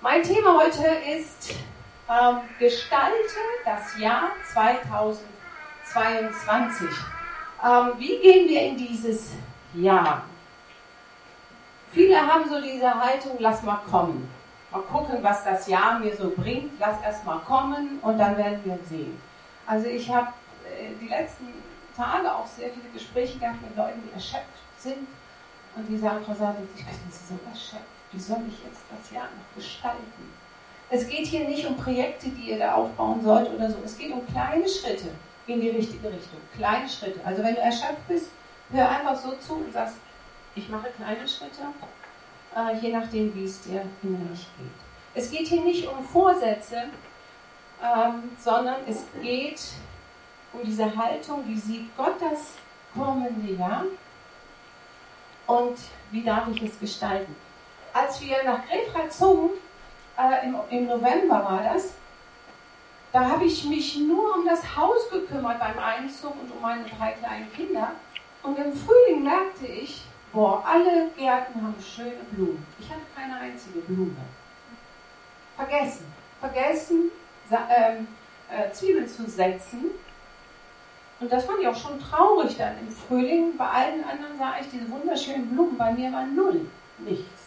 Mein Thema heute ist ähm, Gestalte das Jahr 2022. Ähm, wie gehen wir in dieses Jahr? Viele haben so diese Haltung, lass mal kommen. Mal gucken, was das Jahr mir so bringt. Lass erst mal kommen und dann werden wir sehen. Also ich habe äh, die letzten Tage auch sehr viele Gespräche gehabt mit Leuten, die erschöpft sind und die sagen, Frau Sadel, ich bin so erschöpft. Wie soll ich jetzt das Jahr noch gestalten? Es geht hier nicht um Projekte, die ihr da aufbauen sollt oder so. Es geht um kleine Schritte in die richtige Richtung. Kleine Schritte. Also wenn du erschöpft bist, hör einfach so zu und sagst, ich mache kleine Schritte, äh, je nachdem, wie es dir innerlich geht. Es geht hier nicht um Vorsätze, ähm, sondern es geht um diese Haltung, wie sieht Gott das kommende Jahr und wie darf ich es gestalten. Als wir nach Grefrath zogen, äh, im, im November war das, da habe ich mich nur um das Haus gekümmert beim Einzug und um meine drei kleinen Kinder. Und im Frühling merkte ich, boah, alle Gärten haben schöne Blumen. Ich hatte keine einzige Blume. Vergessen. Vergessen, ähm, äh, Zwiebeln zu setzen. Und das fand ich auch schon traurig dann im Frühling. Bei allen anderen sah ich diese wunderschönen Blumen. Bei mir war null. Nichts.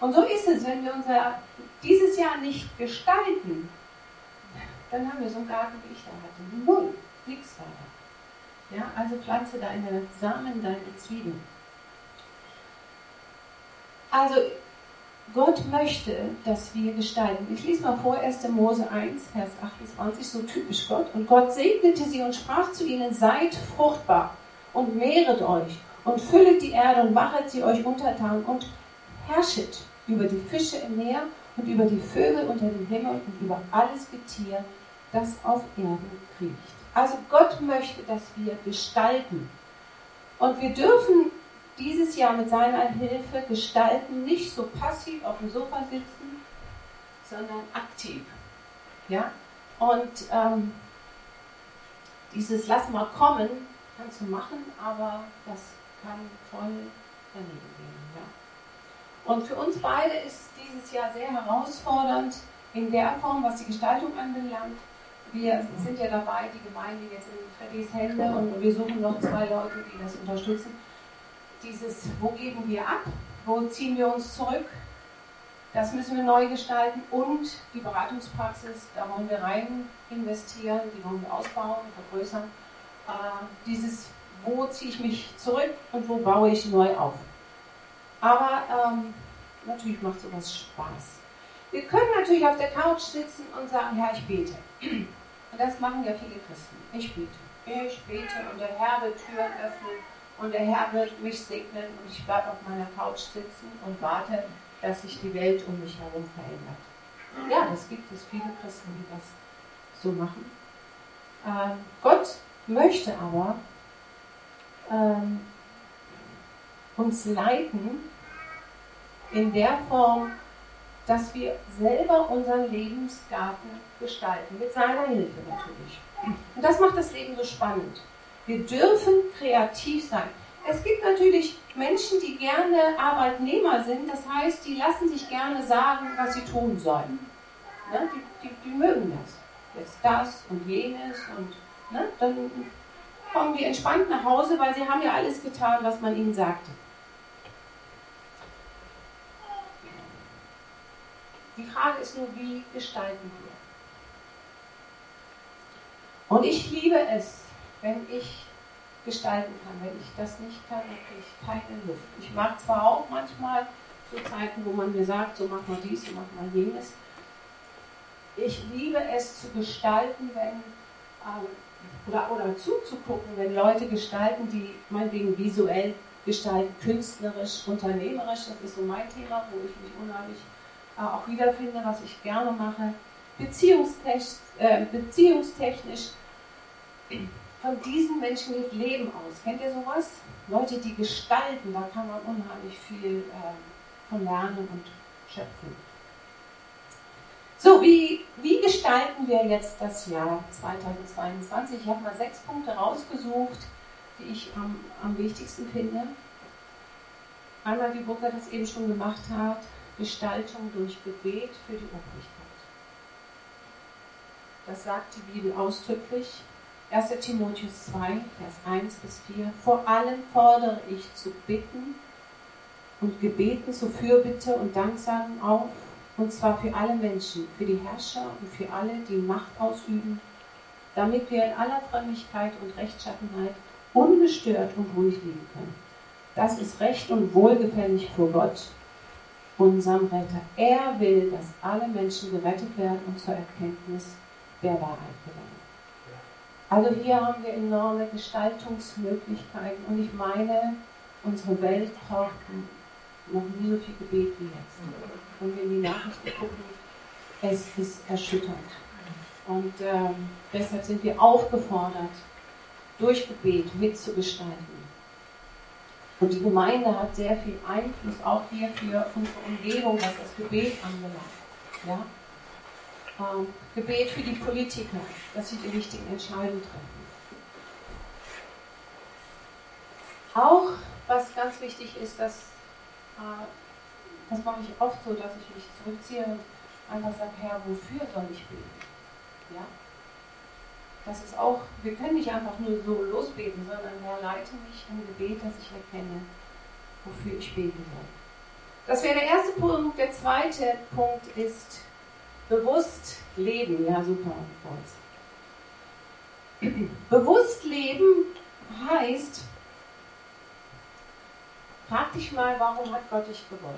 Und so ist es, wenn wir unser dieses Jahr nicht gestalten, dann haben wir so einen Garten, wie ich da hatte. Null. Nichts war da. Ja, also pflanze deine Samen, deine Zwiebeln. Also Gott möchte, dass wir gestalten. Ich lese mal vor 1. Mose 1, Vers 28, so typisch Gott. Und Gott segnete sie und sprach zu ihnen, seid fruchtbar und mehret euch und füllet die Erde und machet sie euch untertan und herrschet über die Fische im Meer und über die Vögel unter dem Himmel und über alles Getier, das auf Erden kriecht. Also Gott möchte, dass wir gestalten. Und wir dürfen dieses Jahr mit seiner Hilfe gestalten, nicht so passiv auf dem Sofa sitzen, sondern aktiv. Ja? Und ähm, dieses Lass mal kommen kannst du machen, aber das kann voll daneben gehen. Und für uns beide ist dieses Jahr sehr herausfordernd in der Form, was die Gestaltung anbelangt. Wir sind ja dabei, die Gemeinde jetzt in Freddys Hände und wir suchen noch zwei Leute, die das unterstützen dieses, wo geben wir ab, wo ziehen wir uns zurück, das müssen wir neu gestalten und die Beratungspraxis, da wollen wir rein investieren, die wollen wir ausbauen, vergrößern. Äh, dieses, wo ziehe ich mich zurück und wo baue ich neu auf. Aber ähm, natürlich macht sowas Spaß. Wir können natürlich auf der Couch sitzen und sagen, Herr, ich bete. Und das machen ja viele Christen. Ich bete. Ich bete und der Herr wird Türen öffnen und der Herr wird mich segnen und ich bleibe auf meiner Couch sitzen und warte, dass sich die Welt um mich herum verändert. Ja, das gibt es viele Christen, die das so machen. Ähm, Gott möchte aber ähm, uns leiten in der Form, dass wir selber unseren Lebensgarten gestalten, mit seiner Hilfe natürlich. Und das macht das Leben so spannend. Wir dürfen kreativ sein. Es gibt natürlich Menschen, die gerne Arbeitnehmer sind, das heißt, die lassen sich gerne sagen, was sie tun sollen. Ne? Die, die, die, mögen das. Jetzt das und jenes und ne? dann kommen die entspannt nach Hause, weil sie haben ja alles getan, was man ihnen sagte. Die Frage ist nur, wie gestalten wir? Und ich liebe es, wenn ich gestalten kann. Wenn ich das nicht kann, dann kriege ich keine Luft. Ich mag zwar auch manchmal so Zeiten, wo man mir sagt, so mach mal dies, so mach mal jenes. Ich liebe es zu gestalten, wenn ähm, oder, oder zuzugucken, wenn Leute gestalten, die meinetwegen visuell gestalten, künstlerisch, unternehmerisch. Das ist so mein Thema, wo ich mich unheimlich auch wiederfinde, was ich gerne mache. Beziehungstechnisch, äh, beziehungstechnisch von diesen Menschen geht Leben aus. Kennt ihr sowas? Leute, die gestalten, da kann man unheimlich viel äh, von lernen und schöpfen. So, wie, wie gestalten wir jetzt das Jahr 2022? Ich habe mal sechs Punkte rausgesucht, die ich am, am wichtigsten finde. Einmal, wie Burger das eben schon gemacht hat, Gestaltung durch Gebet für die Obrigkeit. Das sagt die Bibel ausdrücklich. 1. Timotheus 2, Vers 1 bis 4. Vor allem fordere ich zu bitten und Gebeten zur Fürbitte und Danksagen auf, und zwar für alle Menschen, für die Herrscher und für alle, die Macht ausüben, damit wir in aller Frömmigkeit und Rechtschaffenheit ungestört und ruhig leben können. Das ist recht und wohlgefällig vor Gott, unserem Retter. Er will, dass alle Menschen gerettet werden und zur Erkenntnis der Wahrheit gelangen. Also hier haben wir enorme Gestaltungsmöglichkeiten und ich meine, unsere Welt braucht noch nie so viel Gebet wie jetzt. Wenn wir in die Nachrichten gucken, es ist erschütternd. Und ähm, deshalb sind wir aufgefordert, durch Gebet mitzugestalten. Und die Gemeinde hat sehr viel Einfluss auch hier für unsere Umgebung, was das Gebet anbelangt. Ja? Ähm, Gebet für die Politiker, dass sie die richtigen Entscheidungen treffen. Auch was ganz wichtig ist, dass äh, das mache ich oft so, dass ich mich zurückziehe und einfach sage, Herr, wofür soll ich beten? Ja? Das ist auch, wir können nicht einfach nur so losbeten, sondern Herr, leite mich im Gebet, dass ich erkenne, wofür ich beten soll. Das wäre der erste Punkt. Der zweite Punkt ist bewusst leben. Ja, super. Bewusst leben heißt, frag dich mal, warum hat Gott dich gewollt?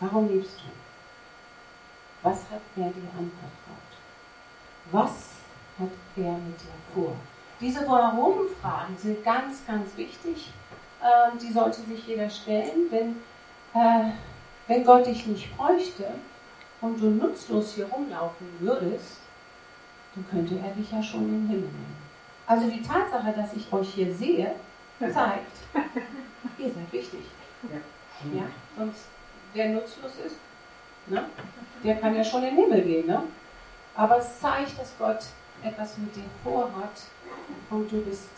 Warum liebst du? Was hat er dir anvertraut? Was hat er mit dir vor? Diese Warum-Fragen sind ganz, ganz wichtig. Ähm, die sollte sich jeder stellen, wenn, äh, wenn Gott dich nicht bräuchte und du nutzlos hier rumlaufen würdest, dann könnte er dich ja schon in den Himmel nehmen. Also die Tatsache, dass ich euch hier sehe, zeigt, ihr seid wichtig. Ja. ja? Sonst der nutzlos ist, ne? der kann ja schon in den Himmel gehen. Ne? Aber es zeigt, dass Gott etwas mit dir vorhat und du bist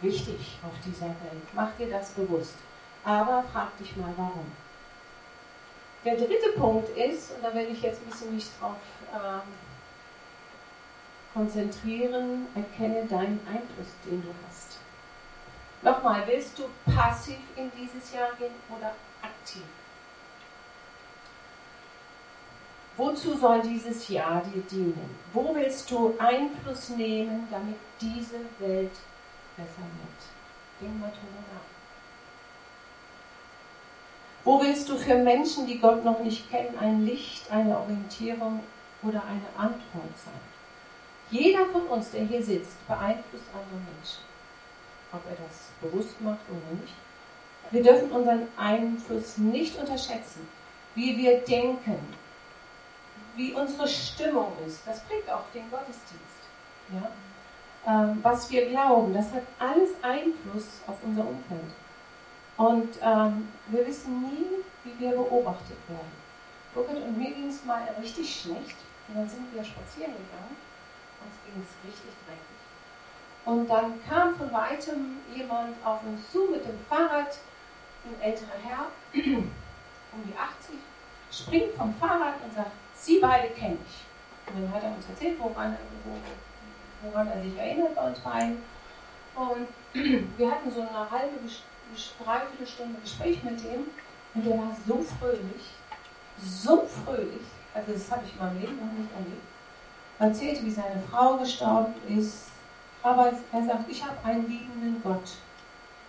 wichtig auf dieser Welt. Mach dir das bewusst. Aber frag dich mal, warum. Der dritte Punkt ist, und da werde ich jetzt ein bisschen mich drauf ähm, konzentrieren, erkenne deinen Einfluss, den du hast. Nochmal, willst du passiv in dieses Jahr gehen oder aktiv? Wozu soll dieses Jahr dir dienen? Wo willst du Einfluss nehmen, damit diese Welt besser wird? Denk mal drüber nach. Wo willst du für Menschen, die Gott noch nicht kennen, ein Licht, eine Orientierung oder eine Antwort sein? Jeder von uns, der hier sitzt, beeinflusst andere Menschen. Ob er das bewusst macht oder nicht. Wir dürfen unseren Einfluss nicht unterschätzen. Wie wir denken, wie unsere Stimmung ist. Das prägt auch den Gottesdienst. Ja? Ähm, was wir glauben, das hat alles Einfluss auf unser Umfeld. Und ähm, wir wissen nie, wie wir beobachtet werden. Burkhard und mir ging es mal richtig schlecht. Und dann sind wir spazieren gegangen. Uns ging es richtig dreckig. Und dann kam von weitem jemand auf uns zu mit dem Fahrrad, ein älterer Herr, um die 80, springt vom Fahrrad und sagt, Sie beide kenne ich. Und dann hat er uns erzählt, woran, woran er sich erinnert bei uns beiden. Und wir hatten so eine halbe, dreiviertel Stunde Gespräch mit ihm und der war so fröhlich, so fröhlich, also das habe ich in meinem Leben noch nicht erlebt. Er erzählte, wie seine Frau gestorben ist, aber er sagt, ich habe einen liebenden Gott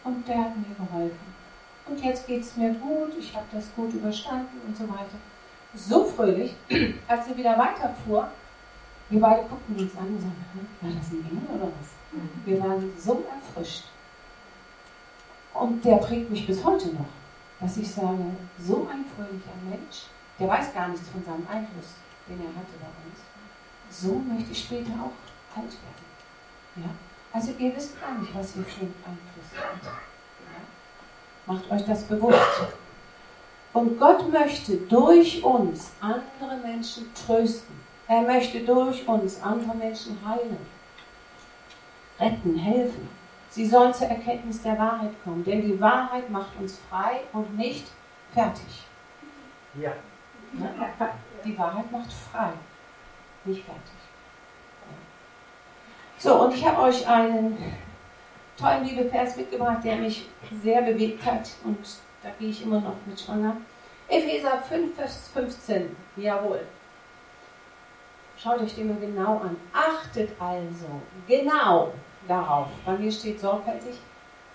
und der hat mir geholfen. Und jetzt geht es mir gut, ich habe das gut überstanden und so weiter so fröhlich, als er wieder weiterfuhr. Wir beide guckten uns an und sagten, war das ein Engel oder was? Mhm. Wir waren so erfrischt. Und der prägt mich bis heute noch, dass ich sage, so ein fröhlicher Mensch, der weiß gar nichts von seinem Einfluss, den er hatte bei uns. So möchte ich später auch alt werden. Ja? Also ihr wisst gar nicht, was ihr für einen Einfluss habt. Macht euch das bewusst. Und Gott möchte durch uns andere Menschen trösten. Er möchte durch uns andere Menschen heilen, retten, helfen. Sie sollen zur Erkenntnis der Wahrheit kommen, denn die Wahrheit macht uns frei und nicht fertig. Ja. Die Wahrheit macht frei, nicht fertig. So, und ich habe euch einen tollen Bibelvers mitgebracht, der mich sehr bewegt hat und da gehe ich immer noch mit schwanger. Epheser 5, Vers 15. Jawohl. Schaut euch den mal genau an. Achtet also genau darauf, bei mir steht sorgfältig,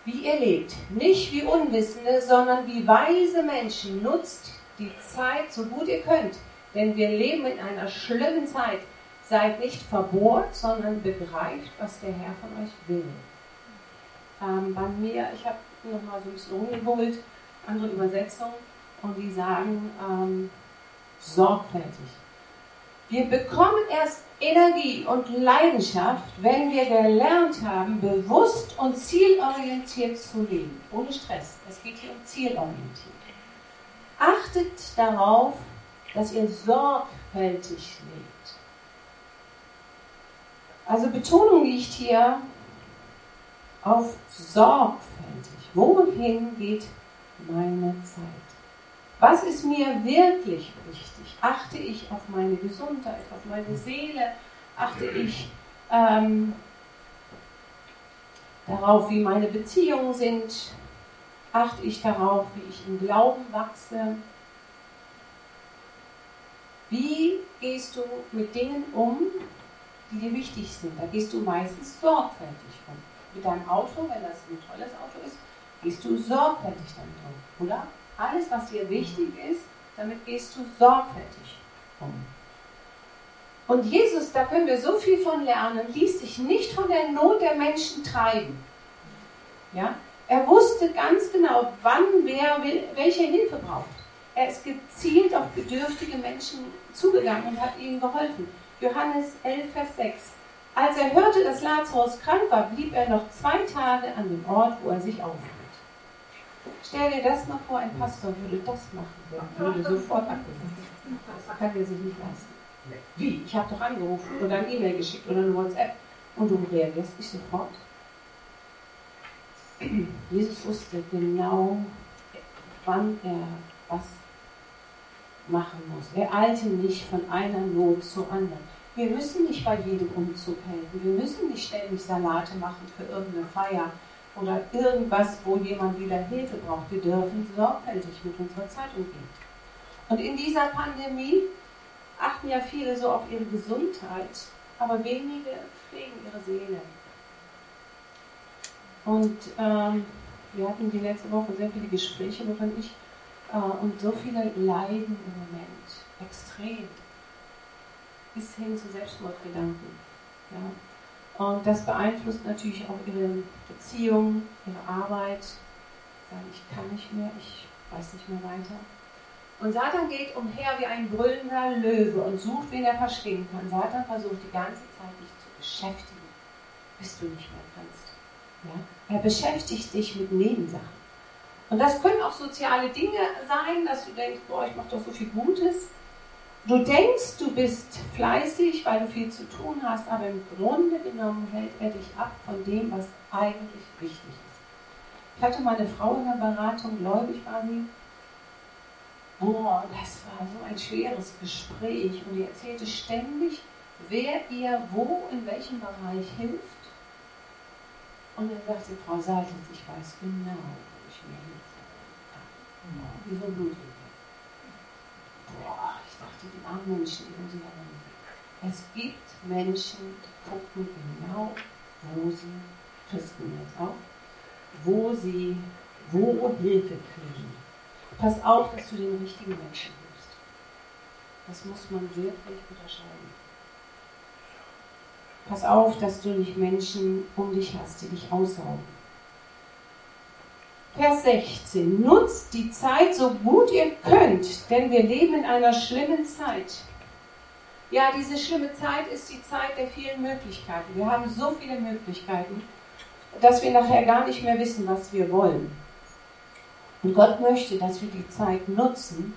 wie ihr lebt. Nicht wie Unwissende, sondern wie weise Menschen. Nutzt die Zeit so gut ihr könnt, denn wir leben in einer schlimmen Zeit. Seid nicht verbohrt, sondern begreift, was der Herr von euch will. Ähm, bei mir, ich habe nochmal so ein bisschen rumgegoogelt, andere Übersetzungen, und die sagen ähm, sorgfältig. Wir bekommen erst Energie und Leidenschaft, wenn wir gelernt haben, bewusst und zielorientiert zu leben. Ohne Stress. Es geht hier um zielorientiert. Achtet darauf, dass ihr sorgfältig lebt. Also Betonung liegt hier auf sorgfältig. Wohin geht meine Zeit? Was ist mir wirklich wichtig? Achte ich auf meine Gesundheit, auf meine Seele? Achte ich ähm, darauf, wie meine Beziehungen sind? Achte ich darauf, wie ich im Glauben wachse? Wie gehst du mit Dingen um, die dir wichtig sind? Da gehst du meistens sorgfältig um. Mit deinem Auto, wenn das ein tolles Auto ist, gehst du sorgfältig damit um, oder? Alles, was dir wichtig ist, damit gehst du sorgfältig um. Und Jesus, da können wir so viel von lernen, ließ sich nicht von der Not der Menschen treiben. Ja? Er wusste ganz genau, wann wer welche Hilfe braucht. Er ist gezielt auf bedürftige Menschen zugegangen und hat ihnen geholfen. Johannes 11, Vers 6. Als er hörte, dass Lazarus krank war, blieb er noch zwei Tage an dem Ort, wo er sich aufhielt. Stell dir das mal vor, ein Pastor würde das machen, der würde sofort abgesetzt. Das kann er sich nicht leisten. Wie? Ich habe doch angerufen oder ein E-Mail geschickt oder eine WhatsApp und du reagierst nicht sofort. Jesus wusste genau, wann er was machen muss. Er eilte nicht von einer Not zur anderen. Wir müssen nicht bei jedem Umzug helfen. Wir müssen nicht ständig Salate machen für irgendeine Feier oder irgendwas, wo jemand wieder Hilfe braucht. Wir dürfen sorgfältig mit unserer Zeit umgehen. Und in dieser Pandemie achten ja viele so auf ihre Gesundheit, aber wenige pflegen ihre Seele. Und ähm, wir hatten die letzte Woche sehr viele Gespräche, worin ich äh, und so viele leiden im Moment extrem bis hin zu Selbstmordgedanken. Ja. Und das beeinflusst natürlich auch ihre Beziehung, ihre Arbeit. Sagen, ich kann nicht mehr, ich weiß nicht mehr weiter. Und Satan geht umher wie ein brüllender Löwe und sucht, wen er verschlingen kann. Satan versucht die ganze Zeit, dich zu beschäftigen, bis du nicht mehr kannst. Ja? Er beschäftigt dich mit Nebensachen. Und das können auch soziale Dinge sein, dass du denkst, boah, ich mache doch so viel Gutes. Du denkst, du bist fleißig, weil du viel zu tun hast, aber im Grunde genommen hält er dich ab von dem, was eigentlich wichtig ist. Ich hatte meine Frau in der Beratung, gläubig war sie. Boah, das war so ein schweres Gespräch und die erzählte ständig, wer ihr wo, in welchem Bereich hilft. Und dann sagt sie, Frau Seitels, ich weiß genau, wo ich mir Hilfe habe. Wie so ein Bluthilfe. Boah, dachte, die armen Menschen um sie herum. Es gibt Menschen, die gucken genau, wo sie, Christen jetzt auch, wo sie, wo Hilfe kriegen. Pass auf, dass du den richtigen Menschen hilfst. Das muss man wirklich unterscheiden. Pass auf, dass du nicht Menschen um dich hast, die dich aussaugen. Vers 16. Nutzt die Zeit so gut ihr könnt, denn wir leben in einer schlimmen Zeit. Ja, diese schlimme Zeit ist die Zeit der vielen Möglichkeiten. Wir haben so viele Möglichkeiten, dass wir nachher gar nicht mehr wissen, was wir wollen. Und Gott möchte, dass wir die Zeit nutzen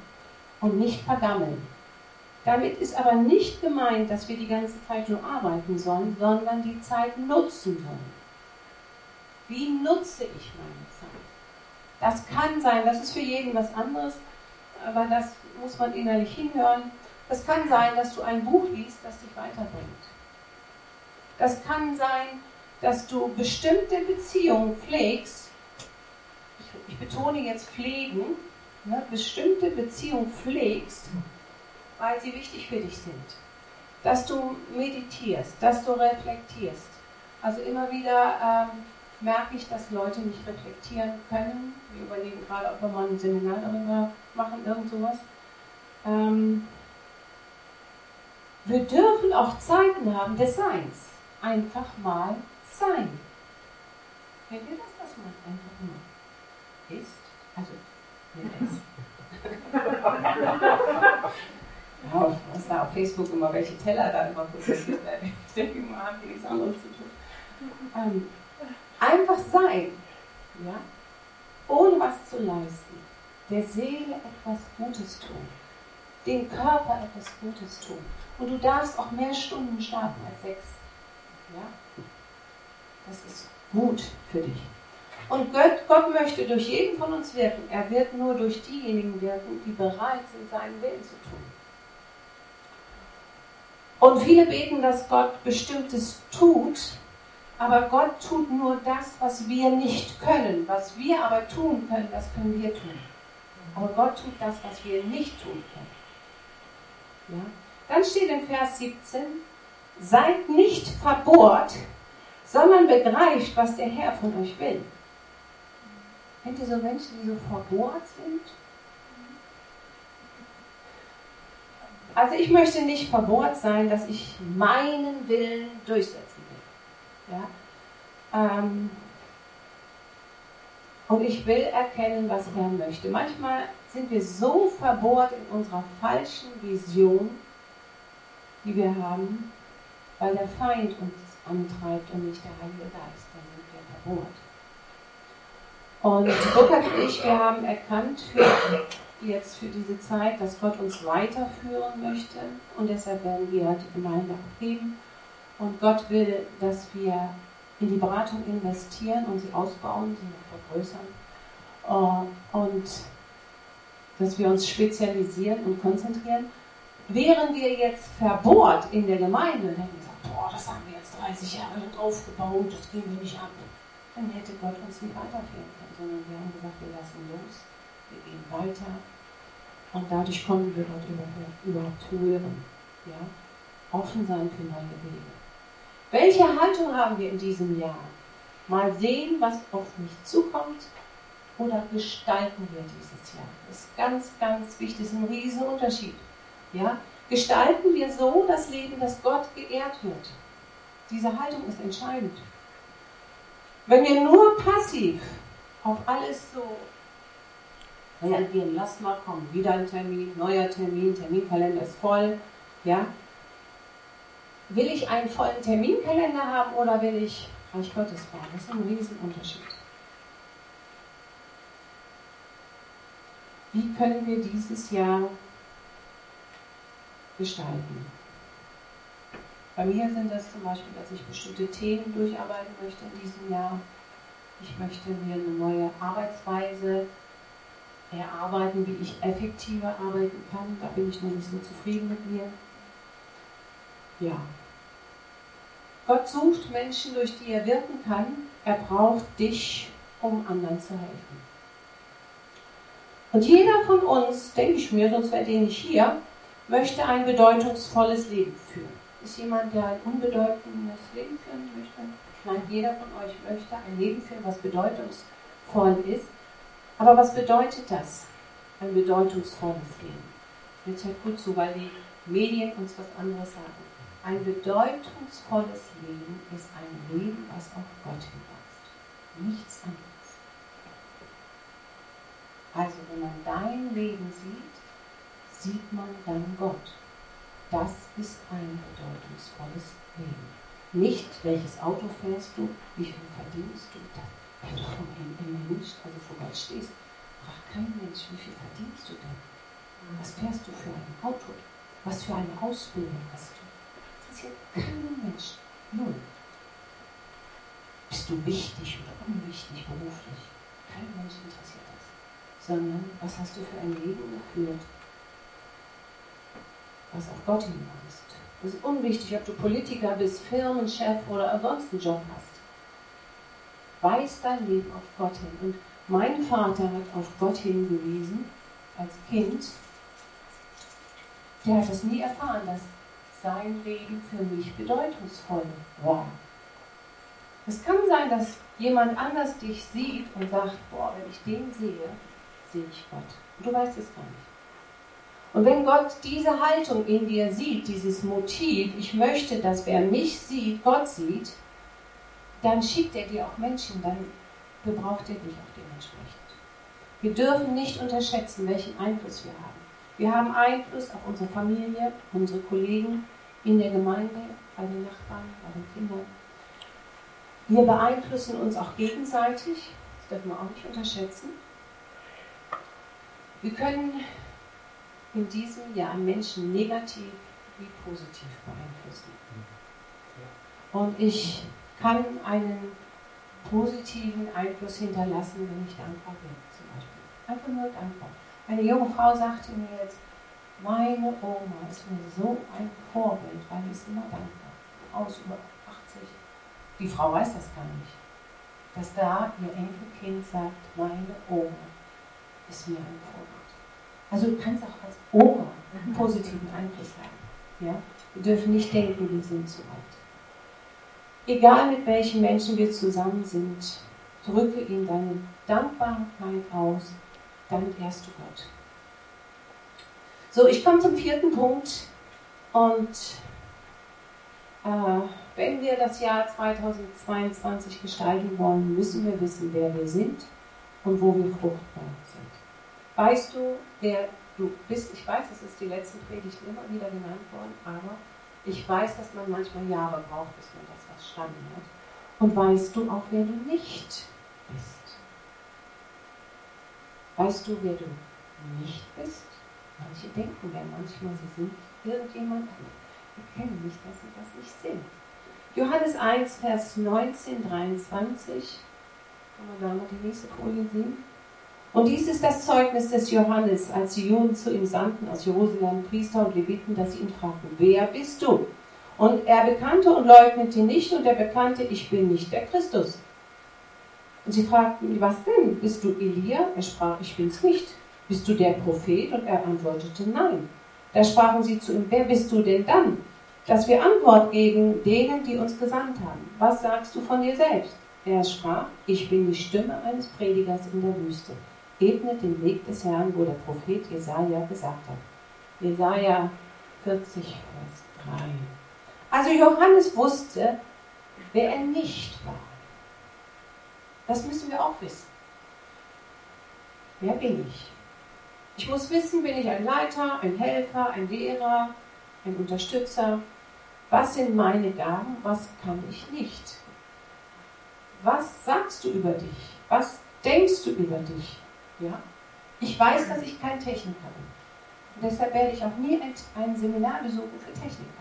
und nicht vergammeln. Damit ist aber nicht gemeint, dass wir die ganze Zeit nur arbeiten sollen, sondern die Zeit nutzen sollen. Wie nutze ich meine Zeit? Das kann sein, das ist für jeden was anderes, aber das muss man innerlich hinhören. Das kann sein, dass du ein Buch liest, das dich weiterbringt. Das kann sein, dass du bestimmte Beziehungen pflegst. Ich, ich betone jetzt pflegen, ne, bestimmte Beziehungen pflegst, weil sie wichtig für dich sind. Dass du meditierst, dass du reflektierst. Also immer wieder ähm, merke ich, dass Leute nicht reflektieren können. Wir überlegen gerade, ob wir mal ein Seminar darüber machen, irgend sowas. Ähm, wir dürfen auch Zeiten haben des Seins. Einfach mal sein. Kennt ihr das, dass man einfach nur ist? Also, ja, was da auf Facebook immer, welche Teller da immer fotografiert werden. Ich denke immer, haben die nichts anderes zu tun. Ähm, einfach sein, ja, ohne was zu leisten, der Seele etwas Gutes tun, dem Körper etwas Gutes tun. Und du darfst auch mehr Stunden schlafen als sechs. Ja? Das ist gut für dich. Und Gott, Gott möchte durch jeden von uns wirken. Er wird nur durch diejenigen wirken, die bereit sind, seinen Willen zu tun. Und viele beten, dass Gott bestimmtes tut, aber Gott tut nur das, was wir nicht können. Was wir aber tun können, das können wir tun. Aber Gott tut das, was wir nicht tun können. Ja? Dann steht in Vers 17, seid nicht verbohrt, sondern begreift, was der Herr von euch will. Kennt ihr so Menschen, die so verbohrt sind? Also ich möchte nicht verbohrt sein, dass ich meinen Willen durchsetzen will. Ja? Ähm, und ich will erkennen, was er möchte. Manchmal sind wir so verbohrt in unserer falschen Vision, die wir haben, weil der Feind uns antreibt und nicht der Heilige Geist. Dann sind wir verbohrt. Und Burkhard und ich, wir haben erkannt für jetzt für diese Zeit, dass Gott uns weiterführen möchte und deshalb werden wir die Gemeinde abgeben. Und Gott will, dass wir in die Beratung investieren und sie ausbauen, sie vergrößern. Äh, und dass wir uns spezialisieren und konzentrieren. Wären wir jetzt verbohrt in der Gemeinde, dann hätten gesagt, boah, das haben wir jetzt 30 Jahre lang aufgebaut, das gehen wir nicht ab. Dann hätte Gott uns nicht weiterführen können, sondern wir haben gesagt, wir lassen los, wir gehen weiter. Und dadurch konnten wir Gott überhaupt hören. Ja? Offen sein für neue Wege. Welche Haltung haben wir in diesem Jahr? Mal sehen, was auf mich zukommt oder gestalten wir dieses Jahr? Das ist ganz, ganz wichtig, das ist ein Riesenunterschied. Ja? Gestalten wir so das Leben, dass Gott geehrt wird. Diese Haltung ist entscheidend. Wenn wir nur passiv auf alles so reagieren, lass mal kommen, wieder ein Termin, neuer Termin, Terminkalender ist voll, ja, will ich einen vollen Terminkalender haben oder will ich Reich Gottes bauen? Das ist ein Riesenunterschied. Wie können wir dieses Jahr gestalten. Bei mir sind das zum Beispiel, dass ich bestimmte Themen durcharbeiten möchte in diesem Jahr. Ich möchte mir eine neue Arbeitsweise erarbeiten, wie ich effektiver arbeiten kann. Da bin ich noch nicht so zufrieden mit mir. Ja. Gott sucht Menschen, durch die er wirken kann. Er braucht dich, um anderen zu helfen. Und jeder von uns, denke ich mir, sonst wäre der nicht hier, möchte ein bedeutungsvolles Leben führen. Ist jemand, der ein unbedeutendes Leben führen möchte? Nein, jeder von euch möchte ein Leben führen, was bedeutungsvoll ist. Aber was bedeutet das? Ein bedeutungsvolles Leben. Jetzt hört gut zu, weil die Medien uns was anderes sagen. Ein bedeutungsvolles Leben ist ein Leben, was auf Gott hinweist. Nichts anderes. Also wenn man dein Leben sieht, sieht man dann Gott. Das ist ein bedeutungsvolles Leben. Nicht, welches Auto fährst du, wie viel verdienst du. Wenn du vom Mensch, also vor Gott stehst, fragt kein Mensch, wie viel verdienst du denn? Was fährst du für ein Auto? Was für eine Ausbildung hast du? Das interessiert keinen Mensch. Null. Bist du wichtig oder unwichtig beruflich? Kein Mensch interessiert das. Sondern was hast du für ein Leben geführt, was auf Gott hinweist. Es ist unwichtig, ob du Politiker bist, Firmenchef oder sonst einen Job hast. Weis dein Leben auf Gott hin. Und mein Vater hat auf Gott hingewiesen als Kind. Der hat es nie erfahren, dass sein Leben für mich bedeutungsvoll war. Es kann sein, dass jemand anders dich sieht und sagt, boah, wenn ich den sehe, sehe ich Gott. Und du weißt es gar nicht. Und wenn Gott diese Haltung in dir sieht, dieses Motiv, ich möchte, dass wer mich sieht, Gott sieht, dann schickt er dir auch Menschen, dann gebraucht er dich auch dementsprechend. Wir dürfen nicht unterschätzen, welchen Einfluss wir haben. Wir haben Einfluss auf unsere Familie, unsere Kollegen in der Gemeinde, bei den Nachbarn, bei den Kindern. Wir beeinflussen uns auch gegenseitig, das dürfen wir auch nicht unterschätzen. Wir können in diesem Jahr Menschen negativ wie positiv beeinflussen. Und ich kann einen positiven Einfluss hinterlassen, wenn ich dankbar bin, zum Beispiel. Einfach nur dankbar. Eine junge Frau sagte mir jetzt, meine Oma ist mir so ein Vorbild, weil die ist immer dankbar. Aus über 80. Die Frau weiß das gar nicht. Dass da ihr Enkelkind sagt, meine Oma ist mir ein Vorbild. Also du kannst auch als Oma einen positiven Einfluss haben. Ja? Wir dürfen nicht denken, wir sind zu alt. Egal mit welchen Menschen wir zusammen sind, drücke ihnen deine Dankbarkeit aus, dann ehrst du Gott. So, ich komme zum vierten Punkt und äh, wenn wir das Jahr 2022 gestalten wollen, müssen wir wissen, wer wir sind und wo wir fruchtbar sind. Weißt du, wer du bist? Ich weiß, es ist die letzten Predigten immer wieder genannt worden, aber ich weiß, dass man manchmal Jahre braucht, bis man das verstanden hat. Und weißt du auch, wer du nicht bist? Weißt du, wer du nicht bist? Manche denken ja manchmal, sie sind irgendjemand. Wir kennen nicht, dass sie das nicht sind. Johannes 1, Vers 19, 23. Kann man da mal die nächste Folie sehen? Und dies ist das Zeugnis des Johannes, als die Juden zu ihm sandten aus Jerusalem, Priester und Leviten, dass sie ihn fragten, wer bist du? Und er bekannte und leugnete nicht und er bekannte, ich bin nicht der Christus. Und sie fragten ihn, was denn? Bist du Elia? Er sprach, ich bin's nicht. Bist du der Prophet? Und er antwortete, nein. Da sprachen sie zu ihm, wer bist du denn dann? Dass wir Antwort geben denen, die uns gesandt haben. Was sagst du von dir selbst? Er sprach, ich bin die Stimme eines Predigers in der Wüste ebnet den Weg des Herrn, wo der Prophet Jesaja gesagt hat. Jesaja 40, Vers 3. Also Johannes wusste, wer er nicht war. Das müssen wir auch wissen. Wer bin ich? Ich muss wissen, bin ich ein Leiter, ein Helfer, ein Lehrer, ein Unterstützer? Was sind meine Gaben? Was kann ich nicht? Was sagst du über dich? Was denkst du über dich? Ja? Ich weiß, dass ich kein Techniker bin. Und deshalb werde ich auch nie ein, Seminar besuchen für Techniker.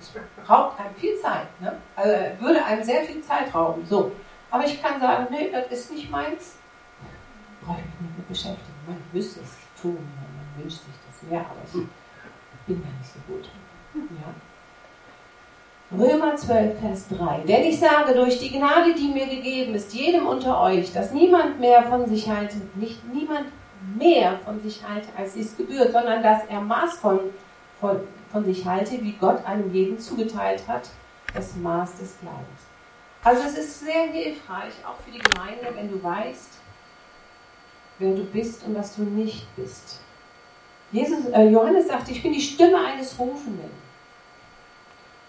Das raubt einem viel Zeit. Ne? Also würde einem sehr viel Zeit rauben. So. Aber ich kann sagen, nee, das ist nicht meins. Brauche ich mich nicht mit beschäftigen. Man müsste es tun, man wünscht sich das mehr, aber ich bin da nicht so gut. Ja? Römer 12, Vers 3. Denn ich sage, durch die Gnade, die mir gegeben ist, jedem unter euch, dass niemand mehr von sich halte, nicht niemand mehr von sich halte, als es gebührt, sondern dass er Maß von, von, von sich halte, wie Gott einem jeden zugeteilt hat, das Maß des Glaubens. Also es ist sehr hilfreich, auch für die Gemeinde, wenn du weißt, wer du bist und was du nicht bist. Jesus, äh, Johannes sagt, ich bin die Stimme eines Rufenden.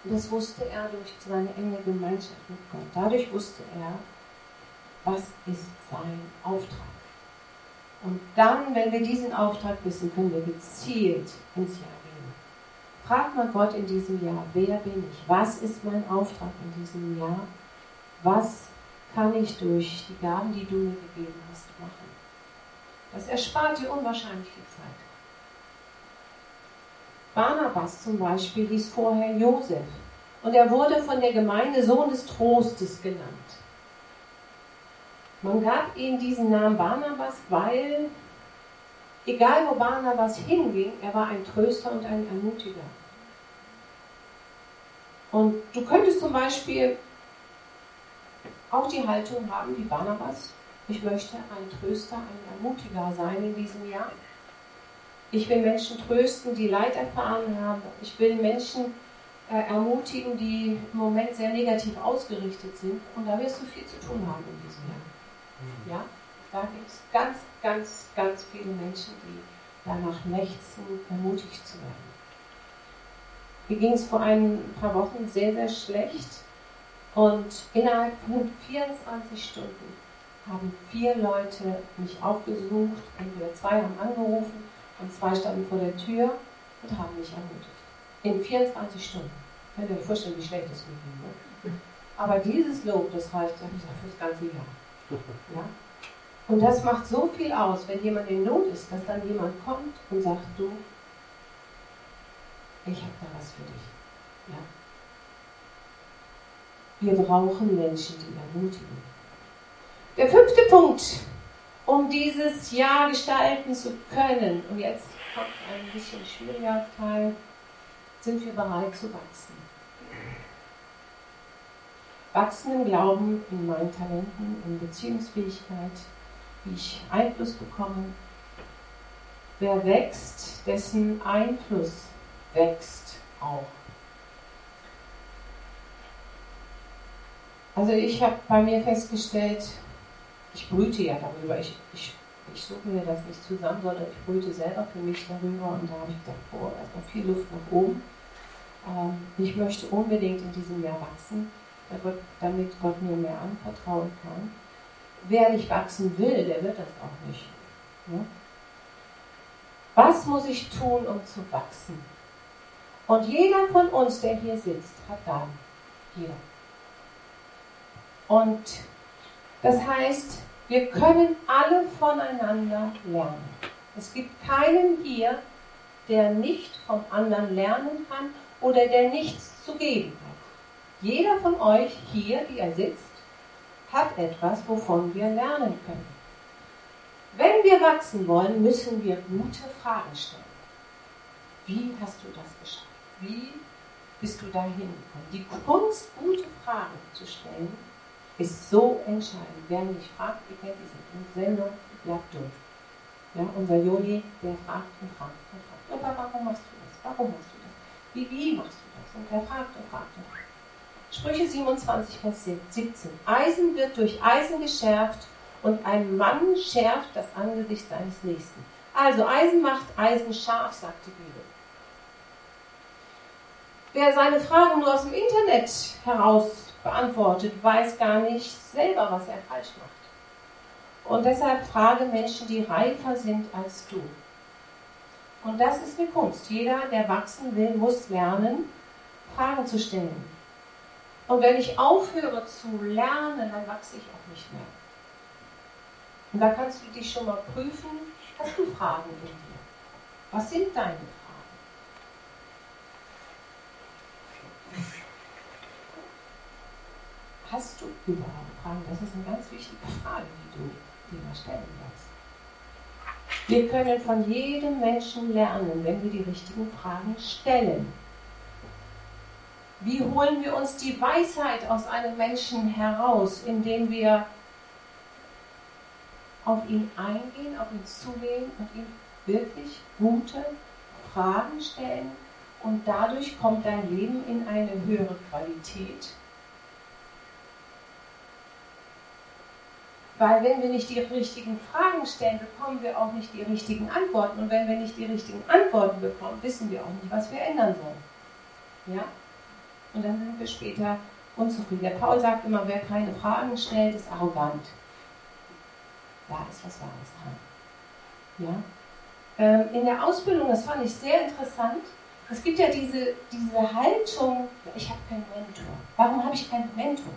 Und das wusste er durch seine enge Gemeinschaft mit Gott. Dadurch wusste er, was ist sein Auftrag. Und dann, wenn wir diesen Auftrag wissen, können wir gezielt ins Jahr gehen. Frag mal Gott in diesem Jahr, wer bin ich? Was ist mein Auftrag in diesem Jahr? Was kann ich durch die Gaben, die du mir gegeben hast, machen? Das erspart dir unwahrscheinlich viel Zeit. Barnabas zum Beispiel hieß vorher Josef. Und er wurde von der Gemeinde Sohn des Trostes genannt. Man gab ihm diesen Namen Barnabas, weil, egal wo Barnabas hinging, er war ein Tröster und ein Ermutiger. Und du könntest zum Beispiel auch die Haltung haben wie Barnabas. Ich möchte ein Tröster, ein Ermutiger sein in diesem Jahr. Ich will Menschen trösten, die Leid erfahren haben. Ich will Menschen äh, ermutigen, die im Moment sehr negativ ausgerichtet sind. Und da wirst du viel zu tun haben in diesem Jahr. Mhm. Ja? Da gibt es ganz, ganz, ganz viele Menschen, die danach lechzen, ermutigt zu werden. Mir ging es vor ein paar Wochen sehr, sehr schlecht. Und innerhalb von 24 Stunden haben vier Leute mich aufgesucht. Entweder zwei haben angerufen und zwei standen vor der Tür und haben mich ermutigt. In 24 Stunden. Könnt ihr euch vorstellen, wie schlecht es mir ging. Ne? Aber dieses Lob, das reicht für das ganze Jahr. Ja? Und das macht so viel aus, wenn jemand in Not ist, dass dann jemand kommt und sagt, du, ich habe da was für dich. Ja? Wir brauchen Menschen, die ermutigen. Der fünfte Punkt, um dieses Jahr gestalten zu können, und jetzt kommt ein bisschen schwieriger Teil, sind wir bereit zu wachsen. Wachsen im Glauben, in meinen Talenten, in Beziehungsfähigkeit, wie ich Einfluss bekomme. Wer wächst, dessen Einfluss wächst auch. Also ich habe bei mir festgestellt, ich brüte ja darüber. Ich, ich, ich suche mir das nicht zusammen, sondern ich brüte selber für mich darüber und da habe ich gedacht, boah, da ist noch viel Luft nach oben. Ähm, ich möchte unbedingt in diesem Jahr wachsen, damit Gott mir mehr anvertrauen kann. Wer nicht wachsen will, der wird das auch nicht. Ja? Was muss ich tun, um zu wachsen? Und jeder von uns, der hier sitzt, hat Gaben. Jeder. Und das heißt, wir können alle voneinander lernen. Es gibt keinen hier, der nicht vom anderen lernen kann oder der nichts zu geben hat. Jeder von euch hier, wie er sitzt, hat etwas, wovon wir lernen können. Wenn wir wachsen wollen, müssen wir gute Fragen stellen. Wie hast du das geschafft? Wie bist du dahin gekommen? Die Kunst, gute Fragen zu stellen, ist so entscheidend. Wer mich fragt, ihr kennt diese Sendung, bleibt durch. Ja, unser Joni, der fragt und fragt und fragt. Und warum machst du das? Warum machst du das? Wie, wie machst du das? Und er fragt und fragt und fragt. Sprüche 27, Vers 17. Eisen wird durch Eisen geschärft und ein Mann schärft das Angesicht seines Nächsten. Also Eisen macht Eisen scharf, sagt die Bibel. Wer seine Fragen nur aus dem Internet heraus beantwortet, weiß gar nicht selber, was er falsch macht. Und deshalb frage Menschen, die reifer sind als du. Und das ist eine Kunst. Jeder, der wachsen will, muss lernen, Fragen zu stellen. Und wenn ich aufhöre zu lernen, dann wachse ich auch nicht mehr. Und da kannst du dich schon mal prüfen, hast du Fragen in dir? Was sind deine Hast du überhaupt Fragen? Das ist eine ganz wichtige Frage, die du dir mal stellen darfst. Wir können von jedem Menschen lernen, wenn wir die richtigen Fragen stellen. Wie holen wir uns die Weisheit aus einem Menschen heraus, indem wir auf ihn eingehen, auf ihn zugehen und ihm wirklich gute Fragen stellen und dadurch kommt dein Leben in eine höhere Qualität Weil wenn wir nicht die richtigen Fragen stellen, bekommen wir auch nicht die richtigen Antworten. Und wenn wir nicht die richtigen Antworten bekommen, wissen wir auch nicht, was wir ändern sollen. Ja? Und dann sind wir später unzufrieden. Der Paul sagt immer, wer keine Fragen stellt, ist arrogant. Da ist was Wahres dran. Ja? Ähm, in der Ausbildung, das fand ich sehr interessant, es gibt ja diese, diese Haltung, ich habe keinen Mentor. Warum habe ich keinen Mentor?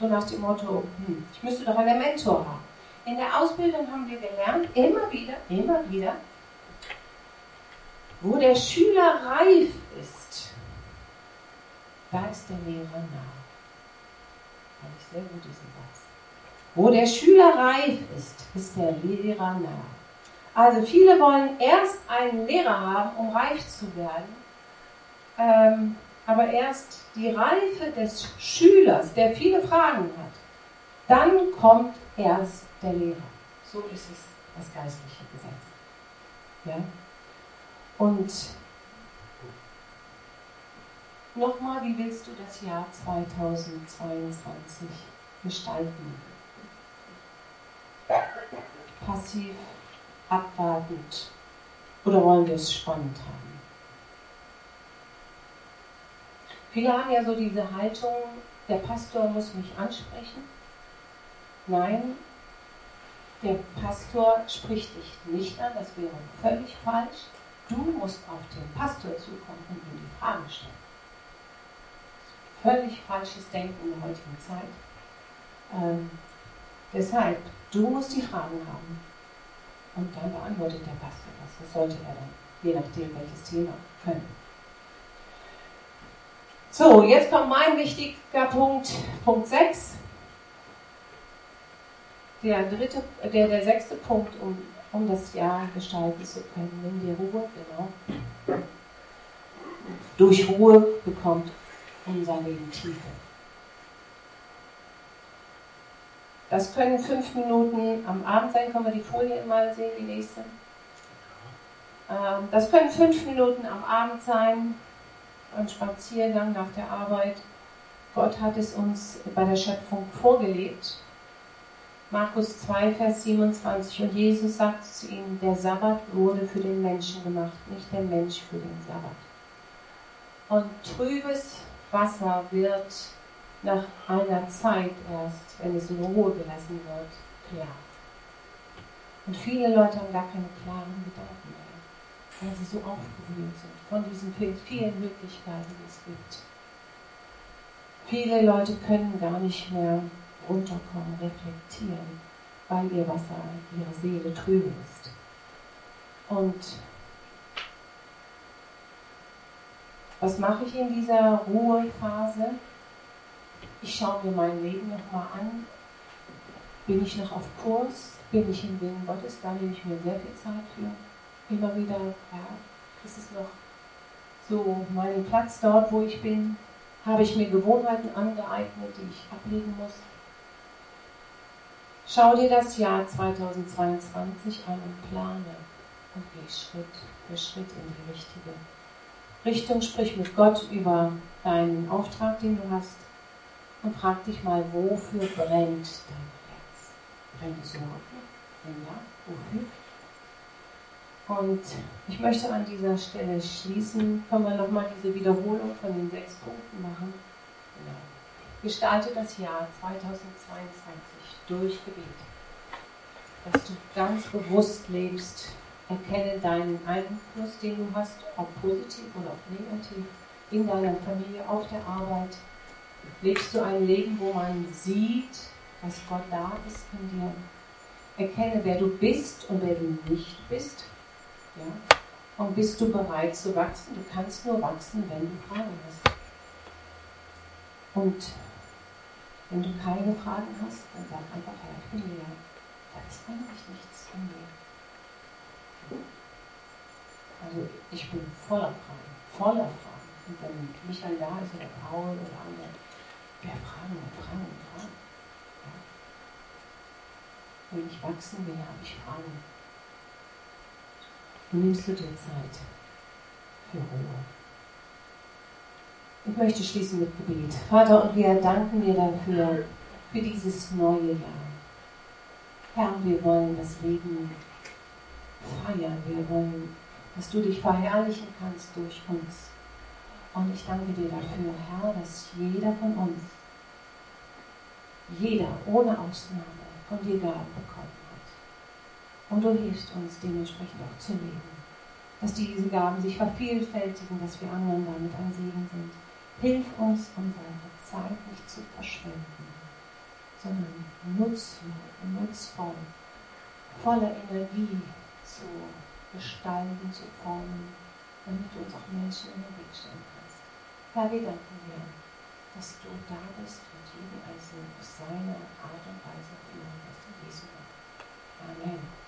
So nach dem Motto, hm, ich müsste doch einen Mentor haben. In der Ausbildung haben wir gelernt, immer wieder, immer wieder, wo der Schüler reif ist, da ist der Lehrer nah. Fand ich sehr gut diesen Satz. Wo der Schüler reif ist, ist der Lehrer nah. Also viele wollen erst einen Lehrer haben, um reif zu werden. Ähm, aber erst die Reife des Schülers, der viele Fragen hat, dann kommt erst der Lehrer. So ist es das geistliche Gesetz. Ja? Und nochmal, wie willst du das Jahr 2022 gestalten? Passiv, abwartend oder wollen wir es spannend haben? Viele haben ja so diese Haltung, der Pastor muss mich ansprechen. Nein, der Pastor spricht dich nicht an, das wäre völlig falsch. Du musst auf den Pastor zukommen und ihm die Fragen stellen. Völlig falsches Denken in der heutigen Zeit. Ähm, deshalb, du musst die Fragen haben. Und dann beantwortet der Pastor das. Das sollte er dann, je nachdem welches Thema, können. So, jetzt kommt mein wichtiger Punkt, Punkt 6. Der, dritte, der, der sechste Punkt, um, um das Jahr gestalten zu können, nimm dir Ruhe, genau. Durch Ruhe bekommt unser Leben Tiefe. Das können fünf Minuten am Abend sein. Können wir die Folie mal sehen, die nächste? Ähm, das können fünf Minuten am Abend sein, ein Spaziergang nach der Arbeit. Gott hat es uns bei der Schöpfung vorgelebt. Markus 2, Vers 27. Und Jesus sagt zu ihnen, der Sabbat wurde für den Menschen gemacht, nicht der Mensch für den Sabbat. Und trübes Wasser wird nach einer Zeit erst, wenn es in Ruhe gelassen wird, klar. Und viele Leute haben gar keine klaren Gedanken weil sie so aufgewühlt sind von diesen vielen Möglichkeiten, die es gibt. Viele Leute können gar nicht mehr runterkommen, reflektieren, weil ihr Wasser, ihre Seele trübe ist. Und was mache ich in dieser Ruhephase? Ich schaue mir mein Leben nochmal an. Bin ich noch auf Kurs? Bin ich im Willen Gottes? Da nehme ich mir sehr viel Zeit für immer wieder, ja, ist es noch so meinen Platz dort, wo ich bin? Habe ich mir Gewohnheiten angeeignet, die ich ablegen muss? Schau dir das Jahr 2022 an und plane und geh Schritt für Schritt in die richtige Richtung. Sprich mit Gott über deinen Auftrag, den du hast und frag dich mal, wofür brennt dein Herz? Brennt es überhaupt? Wenn ja, wofür? Und ich möchte an dieser Stelle schließen. Können wir nochmal diese Wiederholung von den sechs Punkten machen? Genau. Gestalte das Jahr 2022 durch Gebet. Dass du ganz bewusst lebst. Erkenne deinen Einfluss, den du hast, ob positiv oder ob negativ, in deiner Familie, auf der Arbeit. Lebst du ein Leben, wo man sieht, dass Gott da ist in dir? Erkenne, wer du bist und wer du nicht bist ja? Und bist du bereit zu wachsen? Du kannst nur wachsen, wenn du Fragen hast. Und wenn du keine Fragen hast, dann sag einfach, Herr, ich bin leer. Da ist eigentlich nichts in mir. Also ich bin voller Fragen, voller Fragen. Und wenn Michael da ist oder Paul oder andere, wer fragen und fragen und fragen. Ja? Wenn ich wachsen will, habe ich Fragen nimmst du dir Zeit für Ruhe. Ich möchte schließen mit Gebet. Vater, und wir danken dir dafür, für dieses neue Jahr. Herr, wir wollen das Leben feiern. Wir wollen, dass du dich verherrlichen kannst durch uns. Und ich danke dir dafür, Herr, dass jeder von uns, jeder ohne Ausnahme, von dir Gaben bekommt. Und du hilfst uns dementsprechend auch zu leben. Dass diese Gaben sich vervielfältigen, dass wir anderen damit ein Segen sind. Hilf uns, unsere Zeit nicht zu verschwenden, sondern nutzvoll, nutzvoll, voller Energie zu gestalten, zu formen, damit du uns auch Menschen in den Weg stellen kannst. Herr, wir danken dir, dass du da bist und jeden Einzelnen auf seine Art und Weise führen wirst. In Jesu Namen. Amen.